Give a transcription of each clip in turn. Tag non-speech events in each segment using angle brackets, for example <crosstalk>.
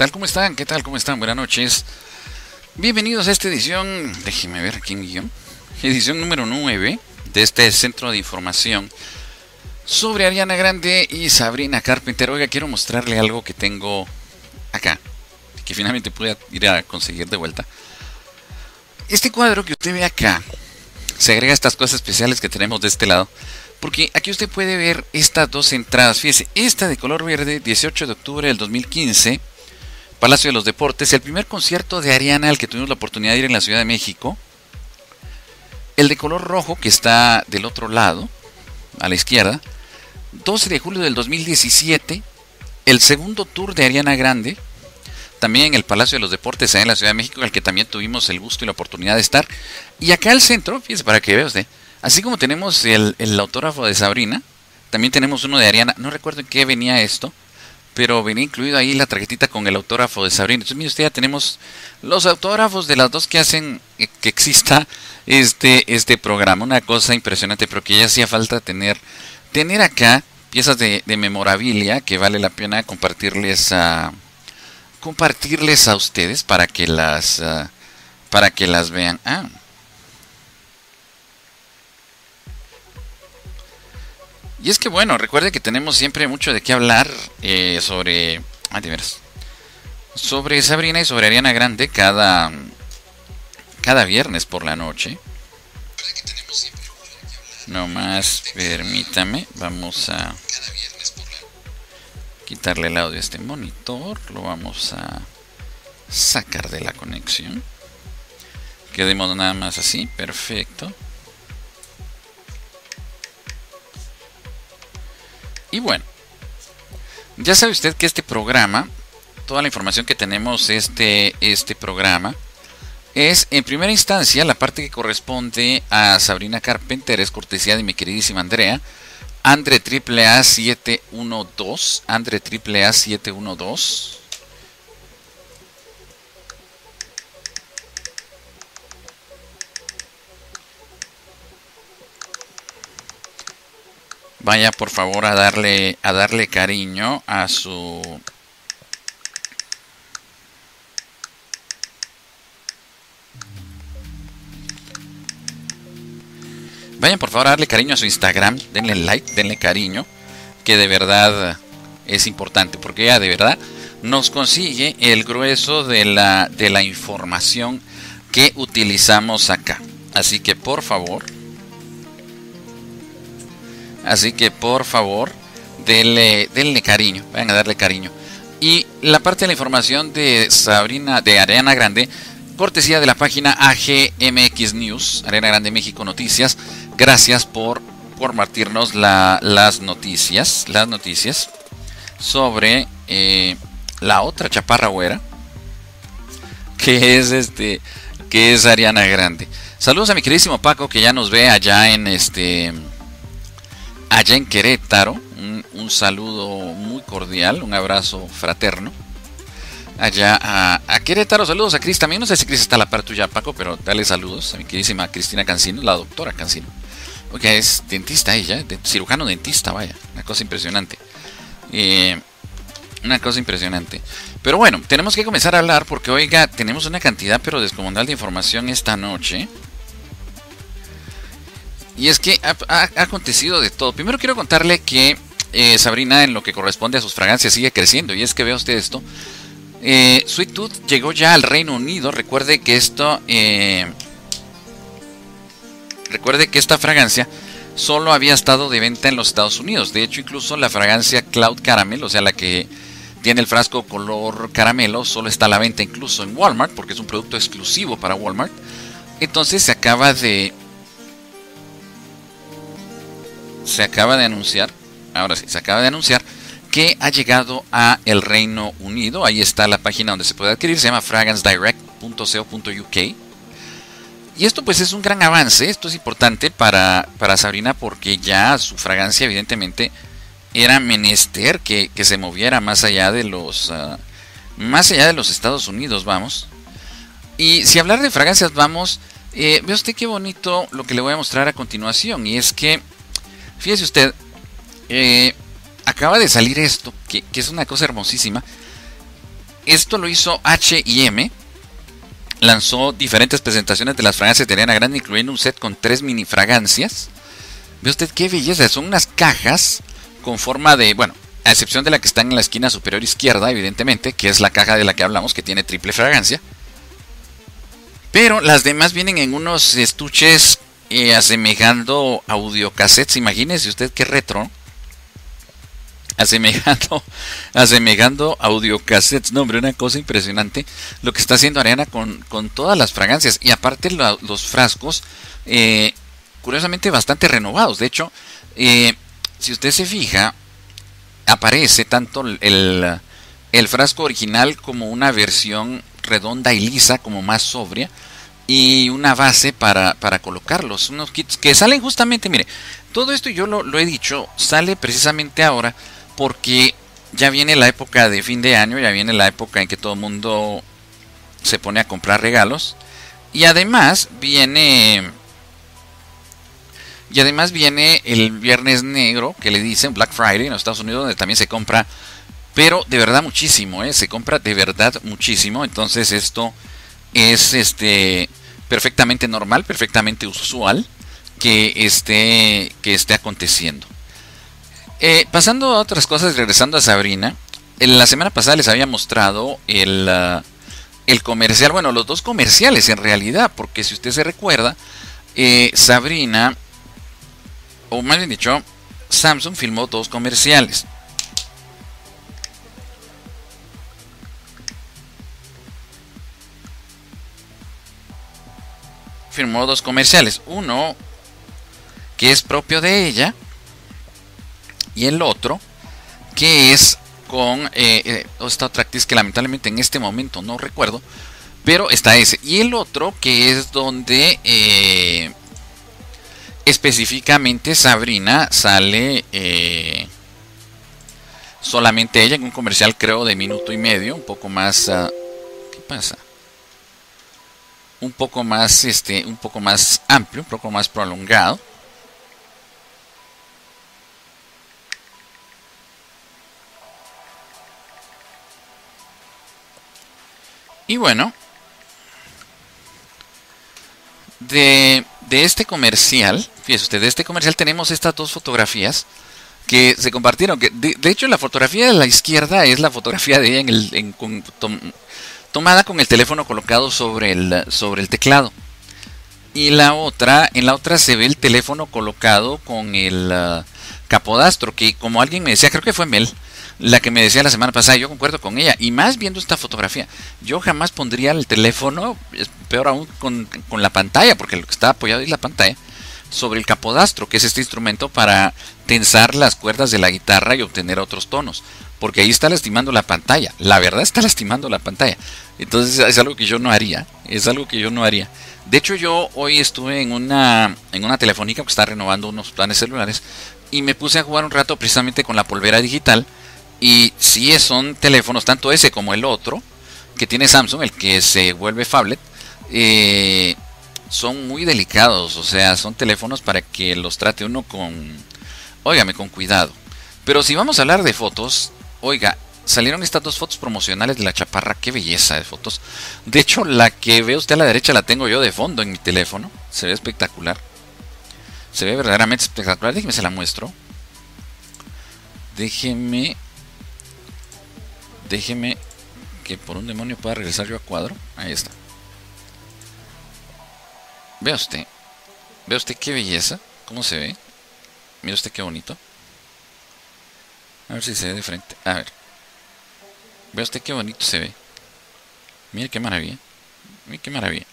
tal? ¿Cómo están? ¿Qué tal? ¿Cómo están? Buenas noches. Bienvenidos a esta edición, déjenme ver aquí en guion, edición número 9 de este centro de información sobre Ariana Grande y Sabrina Carpenter. Oiga, quiero mostrarle algo que tengo acá, que finalmente pude ir a conseguir de vuelta. Este cuadro que usted ve acá se agrega estas cosas especiales que tenemos de este lado. Porque aquí usted puede ver estas dos entradas. Fíjese, esta de color verde, 18 de octubre del 2015, Palacio de los Deportes, el primer concierto de Ariana al que tuvimos la oportunidad de ir en la Ciudad de México. El de color rojo, que está del otro lado, a la izquierda, 12 de julio del 2017, el segundo tour de Ariana Grande, también en el Palacio de los Deportes, en la Ciudad de México, al que también tuvimos el gusto y la oportunidad de estar. Y acá al centro, fíjese para que vea usted, Así como tenemos el, autógrafo de Sabrina, también tenemos uno de Ariana. No recuerdo en qué venía esto, pero venía incluido ahí la tarjetita con el autógrafo de Sabrina. Entonces, mire usted, ya tenemos los autógrafos de las dos que hacen que exista este, este programa. Una cosa impresionante, pero que ya hacía falta tener, tener acá piezas de, memorabilia que vale la pena compartirles a compartirles a ustedes para que las ah, para que las vean. Ah, Y es que bueno, recuerde que tenemos siempre mucho de qué hablar eh, sobre. Ah, sobre Sabrina y sobre Ariana Grande cada. cada viernes por la noche. No más, permítame, vamos a quitarle el audio a este monitor, lo vamos a sacar de la conexión. Quedemos nada más así, perfecto. Y bueno, ya sabe usted que este programa, toda la información que tenemos de este, este programa, es en primera instancia la parte que corresponde a Sabrina Carpenter, es cortesía de mi queridísima Andrea, Andre AAA712, Andre AAA712. Vaya por favor a darle a darle cariño a su Vayan por favor a darle cariño a su Instagram, denle like, denle cariño, que de verdad es importante, porque ella de verdad nos consigue el grueso de la, de la información que utilizamos acá. Así que por favor, Así que por favor, denle, denle cariño, vayan a darle cariño. Y la parte de la información de Sabrina, de Arena Grande, cortesía de la página AGMX News, Arena Grande México Noticias. Gracias por compartirnos las noticias, las noticias sobre eh, la otra chaparra güera, que es este, que es Ariana Grande. Saludos a mi queridísimo Paco que ya nos ve allá en este allá en Querétaro. Un, saludo muy cordial, un abrazo fraterno. Allá a, Querétaro, saludos a Cris también. No sé si Cris está a la par tuya, Paco, pero dale saludos a mi queridísima Cristina Cancino, la doctora Cancino. Porque es dentista ella, cirujano dentista, vaya, una cosa impresionante. Eh, una cosa impresionante. Pero bueno, tenemos que comenzar a hablar porque, oiga, tenemos una cantidad pero descomunal de información esta noche. Y es que ha, acontecido de todo. Primero quiero contarle que eh, Sabrina, en lo que corresponde a sus fragancias, sigue creciendo. Y es que vea usted esto. Eh, Sweet Tooth llegó ya al Reino Unido. Recuerde que esto. Eh, recuerde que esta fragancia solo había estado de venta en los Estados Unidos. De hecho, incluso la fragancia Cloud Caramel, o sea, la que tiene el frasco color caramelo, solo está a la venta incluso en Walmart, porque es un producto exclusivo para Walmart. Entonces se acaba de se acaba de anunciar, ahora sí, se acaba de anunciar que ha llegado a el Reino Unido. Ahí está la página donde se puede adquirir, se llama fragrancedirect.co.uk. Y esto pues es un gran avance, esto es importante para, para Sabrina porque ya su fragancia evidentemente era menester que, se moviera más allá de los ah, más allá de los Estados Unidos, vamos. Y si hablar de fragancias vamos, eh, ve usted qué bonito lo que le voy a mostrar a continuación y es que Fíjese usted, eh, acaba de salir esto, que, es una cosa hermosísima. esto lo hizo HM. Lanzó diferentes presentaciones de las fragancias de Ariana Grande, incluyendo un set con tres mini fragancias. Ve usted qué belleza, son unas cajas con forma de, bueno, a excepción de la que está en la esquina superior izquierda, evidentemente, que es la caja de la que hablamos, que tiene triple fragancia. Pero las demás vienen en unos estuches eh, asemejando audiocassettes. Imagínese usted qué retro. Asemejando, <laughs> asemejando audiocassettes. No, hombre, una cosa impresionante. Lo que está haciendo Ariana con, todas las fragancias. Y aparte los frascos, eh, curiosamente bastante renovados. De hecho, eh, si usted se fija, aparece tanto el, el frasco original como una versión redonda y lisa, como más sobria y una base para, para colocarlos. Unos kits que salen justamente, mire, todo esto yo lo, he dicho, sale precisamente ahora porque ya viene la época de fin de año, ya viene la época en que todo el mundo se pone a comprar regalos. Y además viene. Y además viene el Viernes Negro, que le dicen Black Friday en los Estados Unidos, donde también se compra, pero de verdad muchísimo, ¿eh? se compra de verdad muchísimo. Entonces esto es este perfectamente normal, perfectamente usual que esté, que esté aconteciendo. Eh, pasando a otras cosas, regresando a Sabrina, en la semana pasada les había mostrado el, uh, el comercial, bueno, los dos comerciales en realidad, porque si usted se recuerda, eh, Sabrina, o más bien dicho, Samsung filmó dos comerciales. Firmó dos comerciales. Uno que es propio de ella y el otro que es con eh, eh, esta otra actriz que lamentablemente en este momento no recuerdo, pero está ese. Y el otro que es donde eh, específicamente Sabrina sale solamente ella en un comercial creo de minuto y medio, un poco más... Ah, ¿Qué pasa? Un poco más este un poco más amplio un poco más prolongado. Y bueno de, de este comercial fíjese usted de este comercial tenemos estas dos fotografías que se compartieron que de, hecho la fotografía de la izquierda es la fotografía de ella en el en, tomada con el teléfono colocado sobre el, sobre el teclado. Y la otra, en la otra se ve el teléfono colocado con el uh, capodastro, que como alguien me decía, creo que fue Mel, la que me decía la semana pasada, yo concuerdo con ella, y más viendo esta fotografía, yo jamás pondría el teléfono, peor aún con, con la pantalla, porque lo que está apoyado es la pantalla, sobre el capodastro, que es este instrumento para tensar las cuerdas de la guitarra y obtener otros tonos porque ahí está lastimando la pantalla. La verdad está lastimando la pantalla. Entonces es algo que yo no haría. Es algo que yo no haría. De hecho yo hoy estuve en una, en una telefónica que está renovando unos planes celulares y me puse a jugar un rato precisamente con la polvera digital. Y si son teléfonos, tanto ese como el otro, que tiene Samsung, el que se vuelve Fablet, eh, son muy delicados. O sea, son teléfonos para que los trate uno con, óigame, con cuidado. Pero si vamos a hablar de fotos, Oiga, salieron estas dos fotos promocionales de la chaparra. Qué belleza de fotos. De hecho, la que ve usted a la derecha la tengo yo de fondo en mi teléfono. Se ve espectacular. Se ve verdaderamente espectacular. Déjeme se la muestro. Déjeme. Déjeme que por un demonio pueda regresar yo a cuadro. Ahí está. Vea usted. Vea usted qué belleza. ¿Cómo se ve? Mira usted qué bonito. A ver si se ve de frente. A ver. Ve usted qué bonito se ve. Mire qué maravilla. Mire qué maravilla.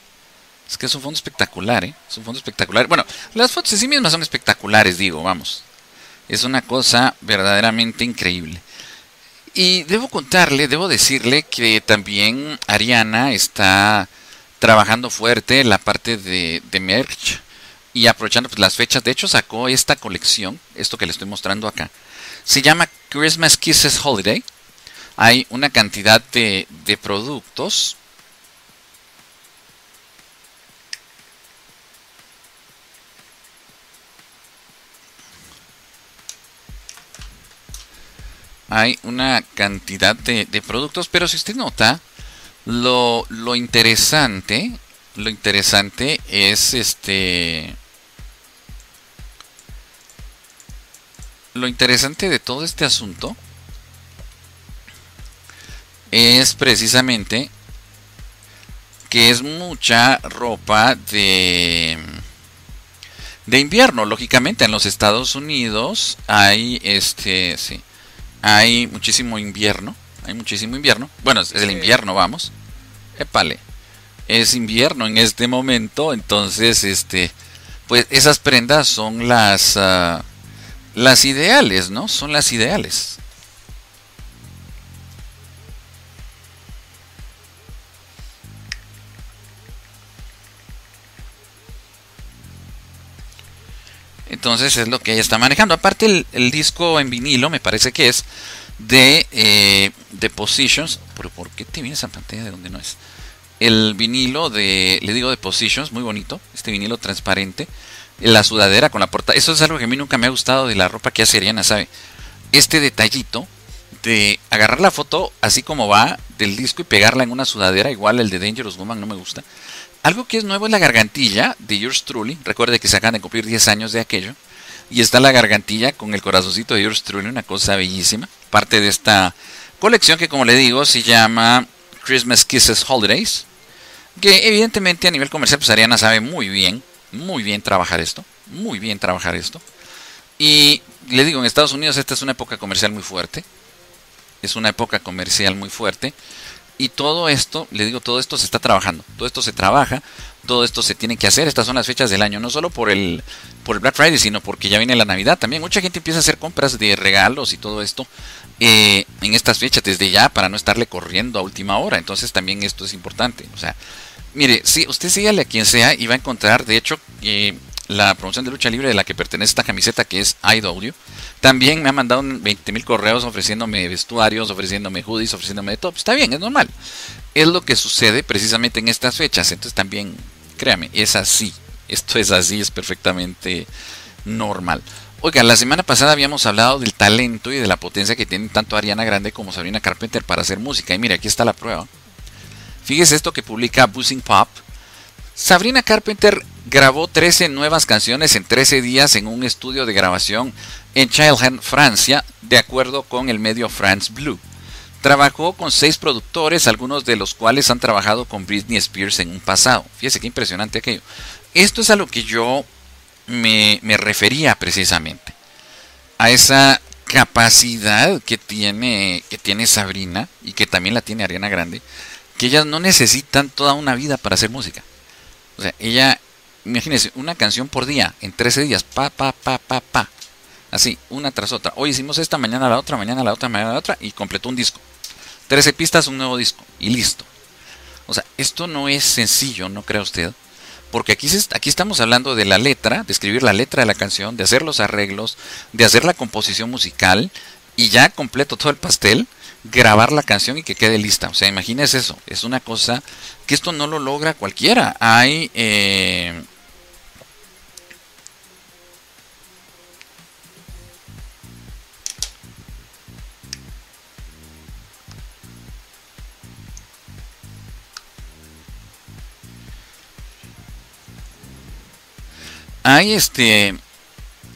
Es que es un fondo espectacular, ¿eh? Es un fondo espectacular. Bueno, las fotos en sí mismas son espectaculares, digo, vamos. Es una cosa verdaderamente increíble. Y debo contarle, debo decirle que también Ariana está trabajando fuerte en la parte de, de merch y aprovechando pues, las fechas. De hecho, sacó esta colección, esto que le estoy mostrando acá, se llama Christmas Kisses Holiday. Hay una cantidad de, productos hay una cantidad de, productos, pero si usted nota, lo, lo interesante, lo interesante es este... Lo interesante de todo este asunto es precisamente que es mucha ropa de de invierno. Lógicamente en los Estados Unidos hay este sí hay muchísimo invierno hay muchísimo invierno. Bueno es el invierno vamos. Épale es invierno en este momento entonces este pues esas prendas son las ah, las ideales no son las ideales Entonces es lo que ella está manejando. Aparte el, disco en vinilo me parece que es de, eh, Positions. ¿Pero por qué te viene esa pantalla de donde no es? El vinilo de, le digo de Positions, muy bonito. Este vinilo transparente. La sudadera con la portada. Eso es algo que a mí nunca me ha gustado de la ropa que hace Ariana, ¿sabe? Este detallito de agarrar la foto así como va del disco y pegarla en una sudadera, igual el de Dangerous Woman no me gusta. Algo que es nuevo es la gargantilla de Yours Truly. Recuerde que se acaban de cumplir 10 años de aquello. Y está la gargantilla con el corazoncito de Yours Truly, una cosa bellísima. Parte de esta colección que, como le digo, se llama Christmas Kisses Holidays. Que evidentemente a nivel comercial, pues Ariana sabe muy bien, muy bien trabajar esto. Muy bien trabajar esto. Y le digo, en Estados Unidos esta es una época comercial muy fuerte. Es una época comercial muy fuerte. Y todo esto, le digo, todo esto se está trabajando, todo esto se trabaja, todo esto se tiene que hacer. Estas son las fechas del año, no solo por el, por el Black Friday, sino porque ya viene la Navidad también. Mucha gente empieza a hacer compras de regalos y todo esto eh, en estas fechas desde ya para no estarle corriendo a última hora. Entonces también esto es importante. O sea, mire, si usted sígale a quien sea y va a encontrar, de hecho, eh, la promoción de lucha libre de la que pertenece esta camiseta que es IW. También me ha mandado 20 mil correos ofreciéndome vestuarios, ofreciéndome hoodies, ofreciéndome de todo. Pues está bien, es normal. Es lo que sucede precisamente en estas fechas. Entonces también, créame, es así. Esto es así, es perfectamente normal. Oiga, la semana pasada habíamos hablado del talento y de la potencia que tienen tanto Ariana Grande como Sabrina Carpenter para hacer música. Y mire, aquí está la prueba. Fíjese esto que publica Buzzing Pop. Sabrina Carpenter grabó 13 nuevas canciones en 13 días en un estudio de grabación en Childhood, Francia, de acuerdo con el medio France Blue. Trabajó con seis productores, algunos de los cuales han trabajado con Britney Spears en un pasado. Fíjese qué impresionante aquello. Esto es a lo que yo me, me refería precisamente. A esa capacidad que tiene, que tiene Sabrina y que también la tiene Ariana Grande, que ellas no necesitan toda una vida para hacer música. O sea, ella imagínense, una canción por día, en 13 días, pa, pa, pa, pa, pa. Así, una tras otra. Hoy hicimos esta, mañana la otra, mañana la otra, mañana la otra, y completó un disco. 13 pistas, un nuevo disco, y listo. O sea, esto no es sencillo, ¿no cree usted? Porque aquí, aquí estamos hablando de la letra, de escribir la letra de la canción, de hacer los arreglos, de hacer la composición musical, y ya completo todo el pastel, grabar la canción y que quede lista. O sea, imagínese eso. Es una cosa que esto no lo logra cualquiera. Hay... Eh, hay este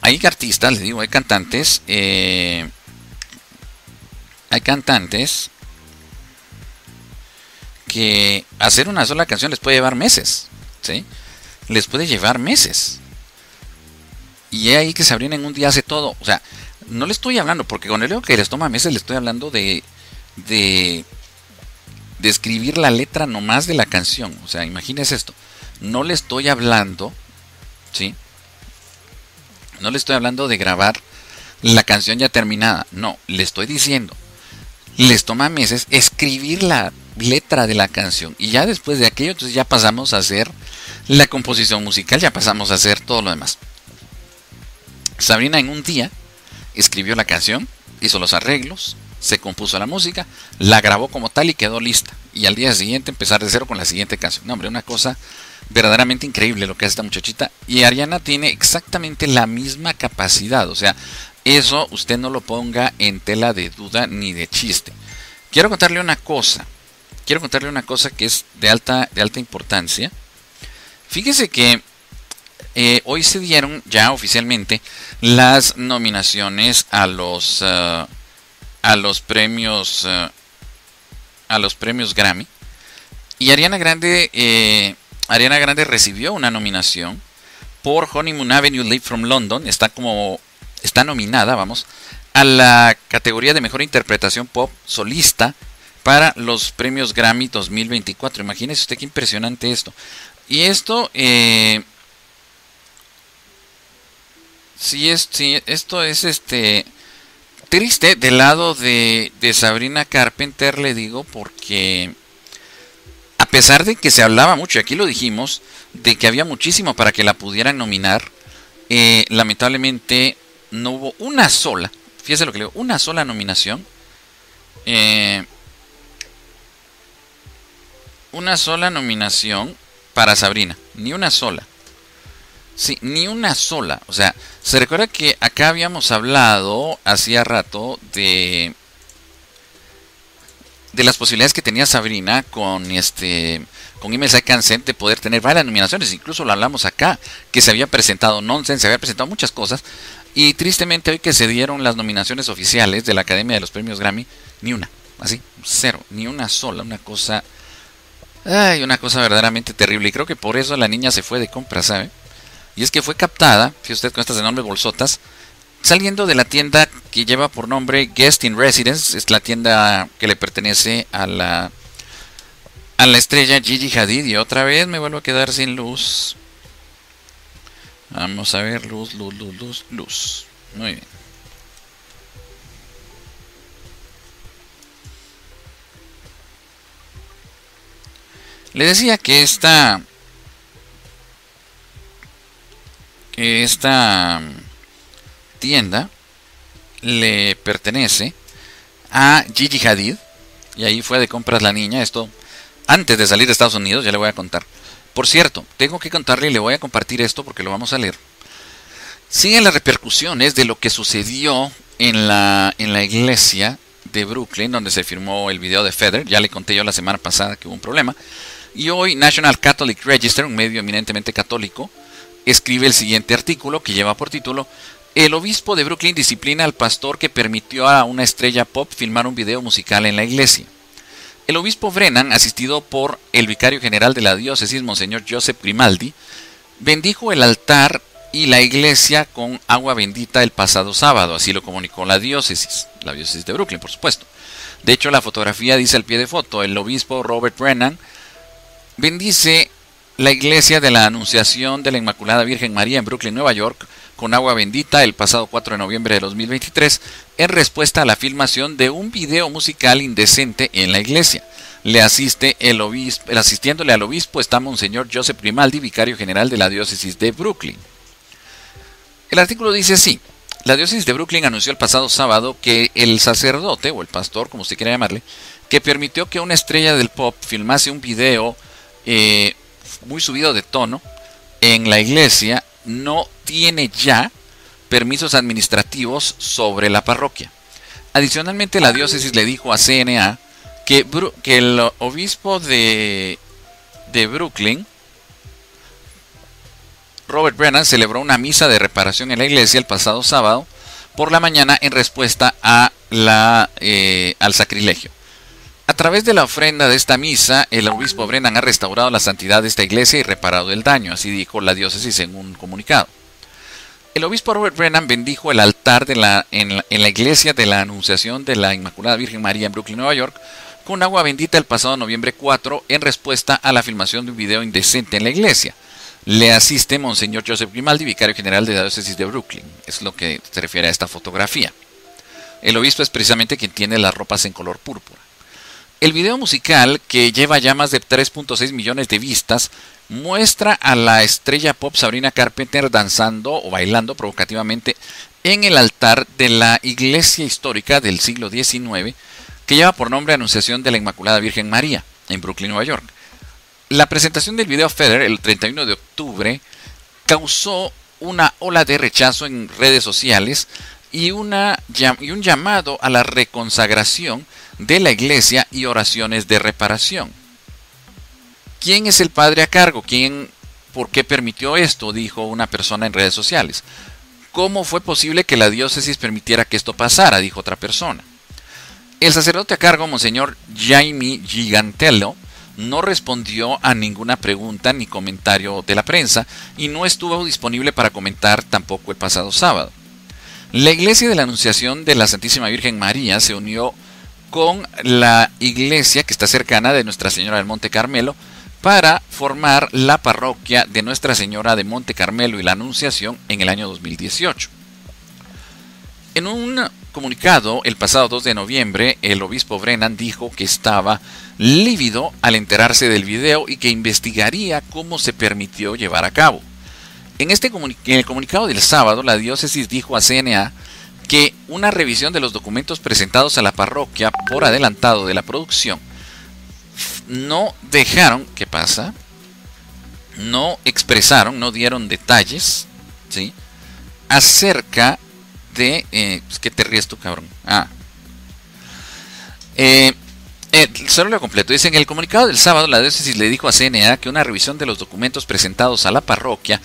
hay artistas, les digo, hay cantantes, eh, hay cantantes que hacer una sola canción les puede llevar meses, ¿sí? Les puede llevar meses. Y ahí que se abren en un día hace todo. O sea, no le estoy hablando, porque con el leo que les toma meses, le estoy hablando de, de, escribir la letra nomás de la canción. O sea, imagínese esto. No le estoy hablando, ¿sí? No le estoy hablando de grabar la canción ya terminada. No, le estoy diciendo. Les toma meses escribir la letra de la canción. Y ya después de aquello, entonces ya pasamos a hacer la composición musical, ya pasamos a hacer todo lo demás. Sabrina en un día escribió la canción, hizo los arreglos, se compuso la música, la grabó como tal y quedó lista. Y al día siguiente empezar de cero con la siguiente canción. No, hombre, una cosa verdaderamente increíble lo que hace esta muchachita. Y Ariana tiene exactamente la misma capacidad. O sea, Eso usted no lo ponga en tela de duda ni de chiste. Quiero contarle una cosa. Quiero contarle una cosa que es de alta, de alta importancia. Fíjese que eh, hoy se dieron ya oficialmente las nominaciones a los uh, a los premios uh, a los premios Grammy y Ariana Grande eh, Ariana Grande recibió una nominación por Honeymoon Avenue Live from London está como está nominada vamos a la categoría de mejor interpretación pop solista para los premios Grammy 2024 imagínese usted qué impresionante esto. Y esto eh, sí, es, esto es este triste del lado de, de Sabrina Carpenter, le digo, porque a pesar de que se hablaba mucho, y aquí lo dijimos, de que había muchísimo para que la pudieran nominar, eh, lamentablemente no hubo una sola, fíjese lo que le digo, una sola nominación. Eh, una sola nominación para Sabrina, ni una sola. Sí, ni una sola. O sea, se recuerda que acá habíamos hablado hacía rato de de las posibilidades que tenía Sabrina con este con de poder tener varias nominaciones, incluso lo hablamos acá, que se había presentado Nonsense, se había presentado muchas cosas, y tristemente hoy que se dieron las nominaciones oficiales de la Academia de los Premios Grammy, ni una, así, cero, ni una sola, una cosa, ay, una cosa verdaderamente terrible, y creo que por eso la niña se fue de compra, ¿sabe? Y es que fue captada, fíjate usted con estas enormes bolsotas, saliendo de la tienda que lleva por nombre Guest in Residence, es la tienda que le pertenece a la a la estrella Gigi Hadid y otra vez me vuelvo a quedar sin luz. Vamos a ver luz, luz, luz, luz, luz. Muy bien. Le decía que esta esta tienda le pertenece a Gigi Hadid. Y ahí fue de compras la niña. Esto antes de salir de Estados Unidos, ya le voy a contar. Por cierto, tengo que contarle y le voy a compartir esto porque lo vamos a leer. Siguen las repercusiones de lo que sucedió en la, en la iglesia de Brooklyn, donde se firmó el video de Feder. Ya le conté yo la semana pasada que hubo un problema. Y hoy National Catholic Register, un medio eminentemente católico, escribe el siguiente artículo que lleva por título El obispo de Brooklyn disciplina al pastor que permitió a una estrella pop filmar un video musical en la iglesia. El obispo Brennan, asistido por el vicario general de la diócesis, Monseñor Joseph Grimaldi, bendijo el altar y la iglesia con agua bendita el pasado sábado, así lo comunicó la diócesis, la diócesis de Brooklyn, por supuesto. De hecho, la fotografía dice al pie de foto, el obispo Robert Brennan bendice la iglesia de la Anunciación de la Inmaculada Virgen María en Brooklyn, Nueva York, con agua bendita el pasado 4 de noviembre de 2023 en respuesta a la filmación de un video musical indecente en la iglesia. Le asiste el obispo, asistiéndole al obispo está Monseñor Joseph Grimaldi, vicario general de la diócesis de Brooklyn. El artículo dice así: La diócesis de Brooklyn anunció el pasado sábado que el sacerdote o el pastor, como usted quiera llamarle, que permitió que una estrella del pop filmase un video eh, muy subido de tono en la iglesia no tiene ya permisos administrativos sobre la parroquia. Adicionalmente, la diócesis le dijo a CNA que, que el obispo de, de Brooklyn, Robert Brennan, celebró una misa de reparación en la iglesia el pasado sábado por la mañana en respuesta a la, eh, al sacrilegio. A través de la ofrenda de esta misa, el obispo Brennan ha restaurado la santidad de esta iglesia y reparado el daño, así dijo la diócesis en un comunicado. El obispo Robert Brennan bendijo el altar en, la, en la iglesia de la Anunciación de la Inmaculada Virgen María en Brooklyn, Nueva York, con agua bendita el pasado noviembre 4 en respuesta a la filmación de un video indecente en la iglesia. Le asiste Monseñor Joseph Grimaldi, vicario general de la diócesis de Brooklyn. Es lo que se refiere a esta fotografía. El obispo es precisamente quien tiene las ropas en color púrpura. El video musical, que lleva ya más de 3.6 millones de vistas, muestra a la estrella pop Sabrina Carpenter danzando o bailando provocativamente en el altar de la iglesia histórica del siglo XIX, que lleva por nombre Anunciación de la Inmaculada Virgen María, en Brooklyn, Nueva York. La presentación del video Feder el 31 de octubre causó una ola de rechazo en redes sociales y, una, y un llamado a la reconsagración de la iglesia y oraciones de reparación. ¿Quién es el padre a cargo? ¿Quién, ¿Por qué permitió esto? dijo una persona en redes sociales. ¿Cómo fue posible que la diócesis permitiera que esto pasara? dijo otra persona. El sacerdote a cargo, Monseñor Jaime Gigantello, no respondió a ninguna pregunta ni comentario de la prensa y no estuvo disponible para comentar tampoco el pasado sábado. La Iglesia de la Anunciación de la Santísima Virgen María se unió con la iglesia que está cercana de Nuestra Señora del Monte Carmelo para formar la parroquia de Nuestra Señora de Monte Carmelo y la Anunciación en el año 2018. En un comunicado el pasado 2 de noviembre, el obispo Brennan dijo que estaba lívido al enterarse del video y que investigaría cómo se permitió llevar a cabo. En, este el comunicado del sábado, la diócesis dijo a CNA que una revisión de los documentos presentados a la parroquia por adelantado de la producción no dejaron, ¿qué pasa? No expresaron, no dieron detalles, ¿sí? Acerca de... Eh, pues, ¿Qué te ríes tú, cabrón? Ah. Eh, eh, solo lo completo. Dice, en el comunicado del sábado, la diócesis le dijo a CNA que una revisión de los documentos presentados a la parroquia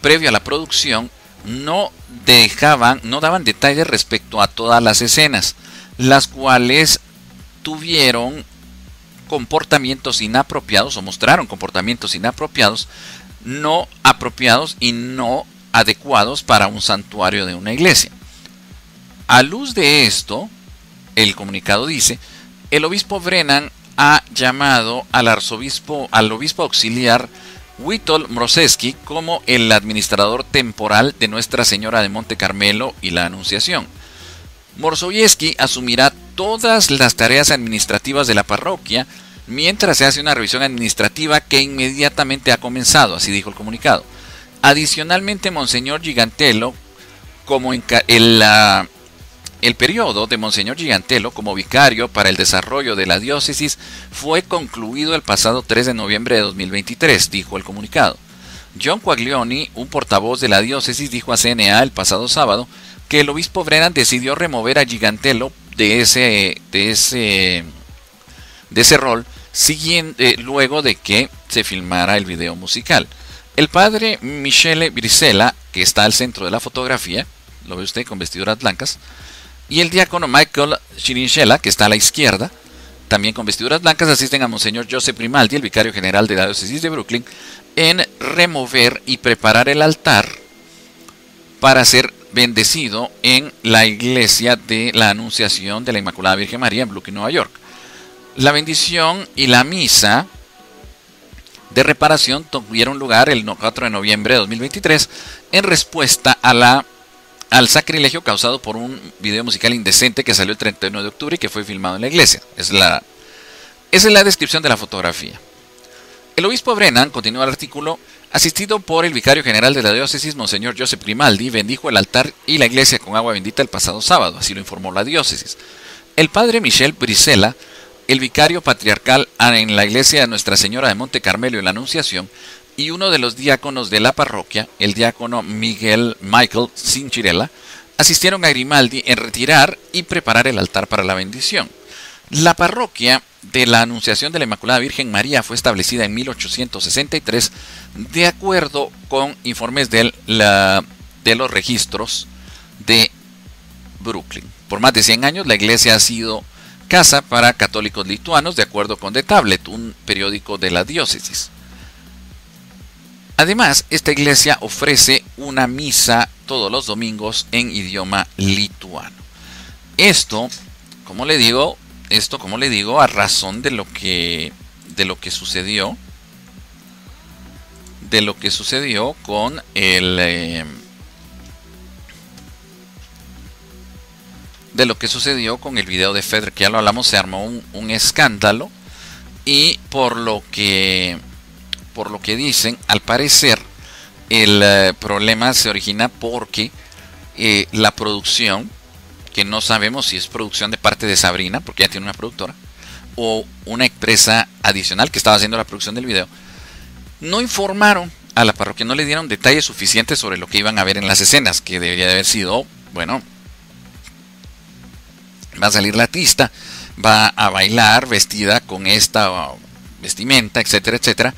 previo a la producción no dejaban, no daban detalles respecto a todas las escenas, las cuales tuvieron comportamientos inapropiados o mostraron comportamientos inapropiados, no apropiados y no adecuados para un santuario de una iglesia. A luz de esto, el comunicado dice, el obispo Brennan ha llamado al arzobispo, al obispo auxiliar Witold Mroseski como el administrador temporal de Nuestra Señora de Monte Carmelo y la Anunciación. Morsoyeski asumirá todas las tareas administrativas de la parroquia mientras se hace una revisión administrativa que inmediatamente ha comenzado, así dijo el comunicado. Adicionalmente, Monseñor Gigantelo, como en la el periodo de Monseñor Gigantelo como vicario para el desarrollo de la diócesis fue concluido el pasado 3 de noviembre de 2023, dijo el comunicado. John Quaglioni, un portavoz de la diócesis, dijo a CNA el pasado sábado que el obispo Brennan decidió remover a Gigantelo de ese, de ese, de ese rol siguiente, luego de que se filmara el video musical. El padre Michele Brisella, que está al centro de la fotografía, lo ve usted con vestiduras blancas, y el diácono Michael Chirinchela, que está a la izquierda, también con vestiduras blancas, asisten a Monseñor Joseph Grimaldi, el vicario general de la diócesis de Brooklyn, en remover y preparar el altar para ser bendecido en la iglesia de la Anunciación de la Inmaculada Virgen María en Brooklyn, Nueva York. La bendición y la misa de reparación tuvieron lugar el 4 de noviembre de 2023 en respuesta a la al sacrilegio causado por un video musical indecente que salió el 31 de octubre y que fue filmado en la iglesia. Es la, esa es la descripción de la fotografía. El obispo Brennan, continúa el artículo, asistido por el vicario general de la diócesis, Monseñor Joseph Grimaldi, bendijo el altar y la iglesia con agua bendita el pasado sábado, así lo informó la diócesis. El padre Michel Brisela, el vicario patriarcal en la iglesia de Nuestra Señora de Monte Carmelo y la Anunciación, y uno de los diáconos de la parroquia, el diácono Miguel Michael Cinchirella, asistieron a Grimaldi en retirar y preparar el altar para la bendición. La parroquia de la Anunciación de la Inmaculada Virgen María fue establecida en 1863 de acuerdo con informes de, de los registros de Brooklyn. Por más de 100 años la iglesia ha sido casa para católicos lituanos de acuerdo con The Tablet, un periódico de la diócesis. Además, esta iglesia ofrece una misa todos los domingos en idioma lituano. Esto, como le digo, esto como le digo a razón de lo que de lo que sucedió de lo que sucedió con el eh, de lo que sucedió con el video de Feder, que ya lo hablamos, se armó un, un escándalo y por lo que por lo que dicen, al parecer el eh, problema se origina porque eh, la producción, que no sabemos si es producción de parte de Sabrina, porque ya tiene una productora, o una empresa adicional que estaba haciendo la producción del video, no informaron a la parroquia, no le dieron detalles suficientes sobre lo que iban a ver en las escenas, que debería de haber sido, bueno, Va a salir la artista, va a bailar vestida con esta vestimenta, etcétera, etcétera.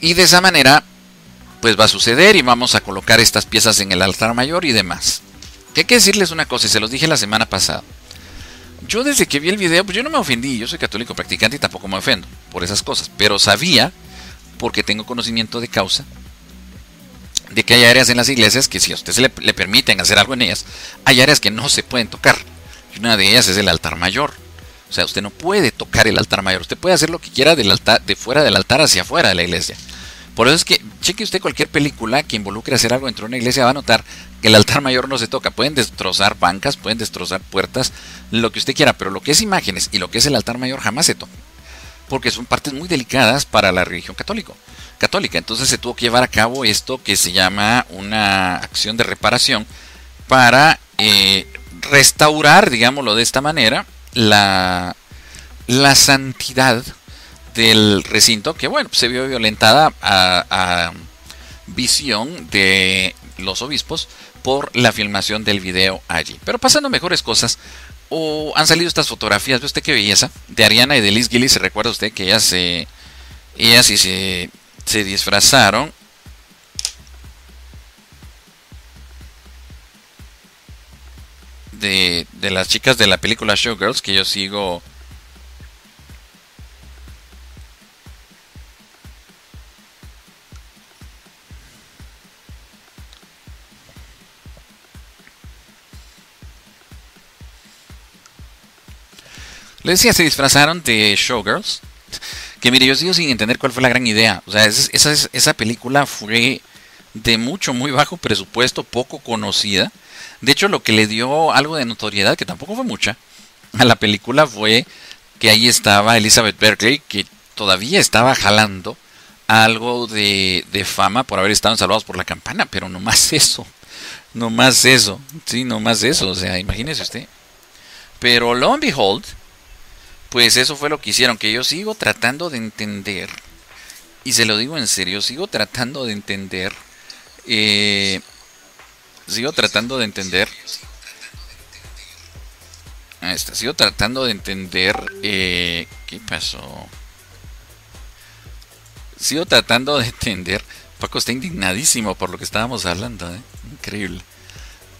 Y de esa manera, pues va a suceder y vamos a colocar estas piezas en el altar mayor y demás. Que hay que decirles una cosa, y se los dije la semana pasada. Yo desde que vi el video, pues yo no me ofendí, yo soy católico practicante y tampoco me ofendo por esas cosas, pero sabía, porque tengo conocimiento de causa, de que hay áreas en las iglesias que si a usted se le, le permiten hacer algo en ellas, hay áreas que no se pueden tocar. Y una de ellas es el altar mayor. O sea, usted no puede tocar el altar mayor. Usted puede hacer lo que quiera del altar, de fuera del altar hacia afuera de la iglesia. Por eso es que cheque usted cualquier película que involucre hacer algo dentro de una iglesia, va a notar que el altar mayor no se toca. Pueden destrozar bancas, pueden destrozar puertas, lo que usted quiera, pero lo que es imágenes y lo que es el altar mayor jamás se toca. Porque son partes muy delicadas para la religión católico, católica. Entonces se tuvo que llevar a cabo esto que se llama una acción de reparación para eh, restaurar, digámoslo de esta manera, la, la santidad del recinto que bueno se vio violentada a, visión de los obispos por la filmación del video allí. Pero pasando mejores cosas o han salido estas fotografías ve usted qué belleza de Ariana y de Liz Gilly se recuerda usted que ellas se ellas sí se, se disfrazaron de, de las chicas de la película Showgirls que yo sigo Le decía, se disfrazaron de Showgirls. Que mire, yo sigo sin entender cuál fue la gran idea. O sea, esa, esa película fue de mucho, muy bajo presupuesto, poco conocida. De hecho, lo que le dio algo de notoriedad, que tampoco fue mucha, a la película fue que ahí estaba Elizabeth Berkeley, que todavía estaba jalando algo de, de fama por haber estado Salvados por la Campana, pero no más eso. No más eso. Sí, no más eso. O sea, imagínese usted. Pero lo and behold, pues eso fue lo que hicieron, que yo sigo tratando de entender, y se lo digo en serio, sigo tratando de entender, eh, sigo tratando de entender, ahí está, sigo tratando de entender, eh, ¿qué pasó? Sigo tratando de entender, Paco está indignadísimo por lo que estábamos hablando, ¿eh? increíble.